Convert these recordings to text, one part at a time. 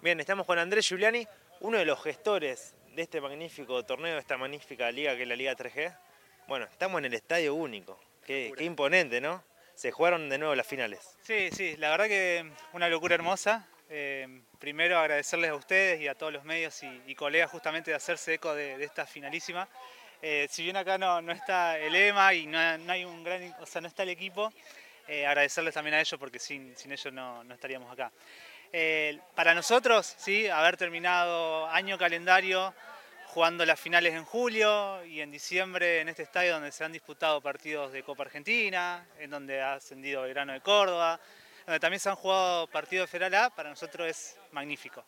Bien, estamos con Andrés Giuliani, uno de los gestores de este magnífico torneo, de esta magnífica liga que es la Liga 3G. Bueno, estamos en el estadio único. Qué, qué imponente, ¿no? Se jugaron de nuevo las finales. Sí, sí, la verdad que una locura hermosa. Eh, primero agradecerles a ustedes y a todos los medios y, y colegas justamente de hacerse eco de, de esta finalísima. Eh, si bien acá no, no está el EMA y no, no hay un gran, o sea, no está el equipo, eh, agradecerles también a ellos porque sin, sin ellos no, no estaríamos acá. Eh, para nosotros, sí, haber terminado año calendario jugando las finales en julio y en diciembre en este estadio donde se han disputado partidos de Copa Argentina, en donde ha ascendido Belgrano de Córdoba, donde también se han jugado partidos de Federal A, para nosotros es magnífico.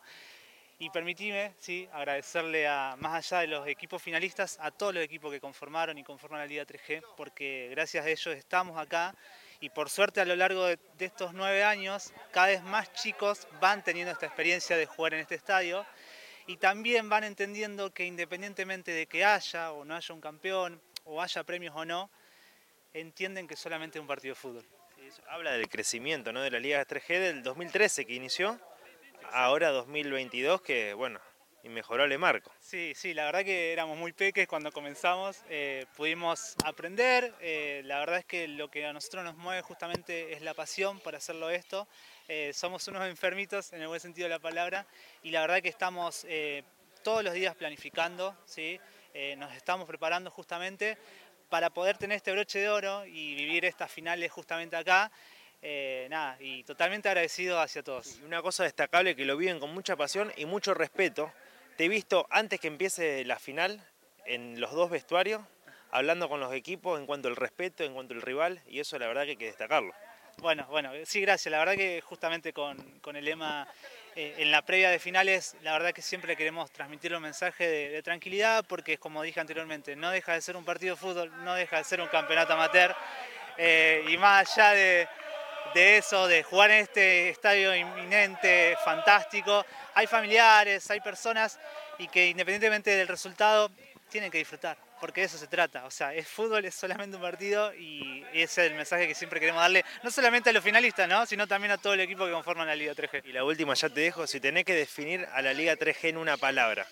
Y permitime, sí, agradecerle a, más allá de los equipos finalistas, a todos los equipos que conformaron y conforman la Liga 3G, porque gracias a ellos estamos acá y por suerte a lo largo de, de, estos nueve años cada vez más chicos van teniendo esta experiencia de jugar en este estadio y también van entendiendo que independientemente de que haya o no haya un campeón o haya premios o no, entienden que solamente es un partido de fútbol. Habla del crecimiento ¿no? de la Liga 3G del 2013 que inició, ahora 2022 que bueno, inmejorable marco. Sí, sí, la verdad que éramos muy peques cuando comenzamos, eh, pudimos aprender, eh, la verdad es que lo que a nosotros nos mueve justamente es la pasión por hacerlo esto, eh, somos unos enfermitos en el buen sentido de la palabra y la verdad que estamos eh, todos los días planificando, ¿sí? nos estamos preparando justamente para poder tener este broche de oro y vivir estas finales justamente acá. Eh, nada, y totalmente agradecido hacia todos. Y una cosa destacable que lo viven con mucha pasión y mucho respeto. Te he visto antes que empiece la final en los dos vestuarios, hablando con los equipos en cuanto al respeto, en cuanto al rival, y eso la verdad que hay que destacarlo. Bueno, bueno, sí, gracias. La verdad que justamente con, con el lema eh, en la previa de finales, la verdad que siempre queremos transmitir un mensaje de, de, tranquilidad, porque como dije anteriormente, no deja de ser un partido de fútbol, no deja de ser un campeonato amateur, eh, y más allá de, de eso, de jugar en este estadio inminente, fantástico, hay familiares, hay personas y que independientemente del resultado tienen que disfrutar, porque de eso se trata. O sea, es fútbol, es solamente un partido y ese es el mensaje que siempre queremos darle, no solamente a los finalistas, ¿no? sino también a todo el equipo que conforma la Liga 3G. Y la última ya te dejo, si tenés que definir a la Liga 3G en una palabra,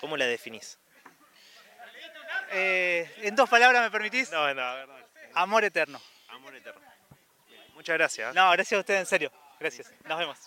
¿cómo la definís? Eh, en dos palabras, ¿me permitís? No, no, no. Amor eterno. Amor eterno. Muchas gracias. No, gracias a ustedes, en serio. Gracias. Nos vemos.